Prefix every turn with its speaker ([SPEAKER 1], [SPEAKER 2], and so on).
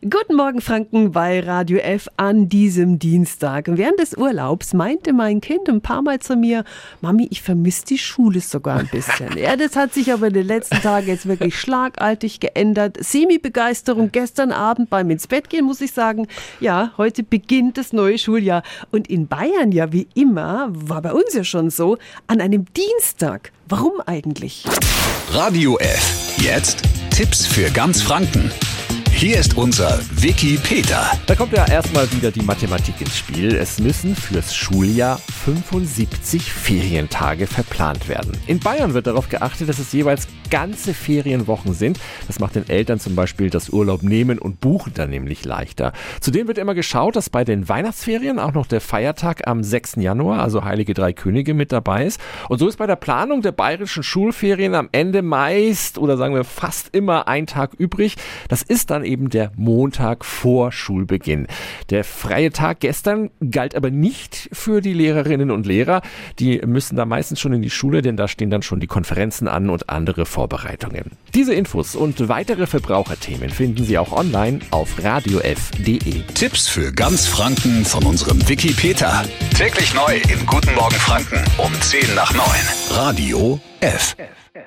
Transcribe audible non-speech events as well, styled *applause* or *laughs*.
[SPEAKER 1] Guten Morgen Franken bei Radio F an diesem Dienstag. Während des Urlaubs meinte mein Kind ein paar Mal zu mir, Mami, ich vermisse die Schule sogar ein bisschen. *laughs* ja, das hat sich aber in den letzten Tagen jetzt wirklich schlagartig geändert. Semi-Begeisterung gestern Abend beim ins Bett gehen, muss ich sagen. Ja, heute beginnt das neue Schuljahr. Und in Bayern ja wie immer, war bei uns ja schon so, an einem Dienstag. Warum eigentlich?
[SPEAKER 2] Radio F. Jetzt Tipps für ganz Franken. Hier ist unser Wiki Peter.
[SPEAKER 3] Da kommt ja erstmal wieder die Mathematik ins Spiel. Es müssen fürs Schuljahr 75 Ferientage verplant werden. In Bayern wird darauf geachtet, dass es jeweils ganze Ferienwochen sind. Das macht den Eltern zum Beispiel das Urlaub nehmen und buchen dann nämlich leichter. Zudem wird immer geschaut, dass bei den Weihnachtsferien auch noch der Feiertag am 6. Januar, also Heilige Drei Könige, mit dabei ist. Und so ist bei der Planung der bayerischen Schulferien am Ende meist oder sagen wir fast immer ein Tag übrig. Das ist dann der Montag vor Schulbeginn. Der freie Tag gestern galt aber nicht für die Lehrerinnen und Lehrer. Die müssen da meistens schon in die Schule, denn da stehen dann schon die Konferenzen an und andere Vorbereitungen. Diese Infos und weitere Verbraucherthemen finden Sie auch online auf radiof.de.
[SPEAKER 2] Tipps für ganz Franken von unserem Wiki Peter. Täglich neu in Guten Morgen Franken um 10 nach 9. Radio F. F.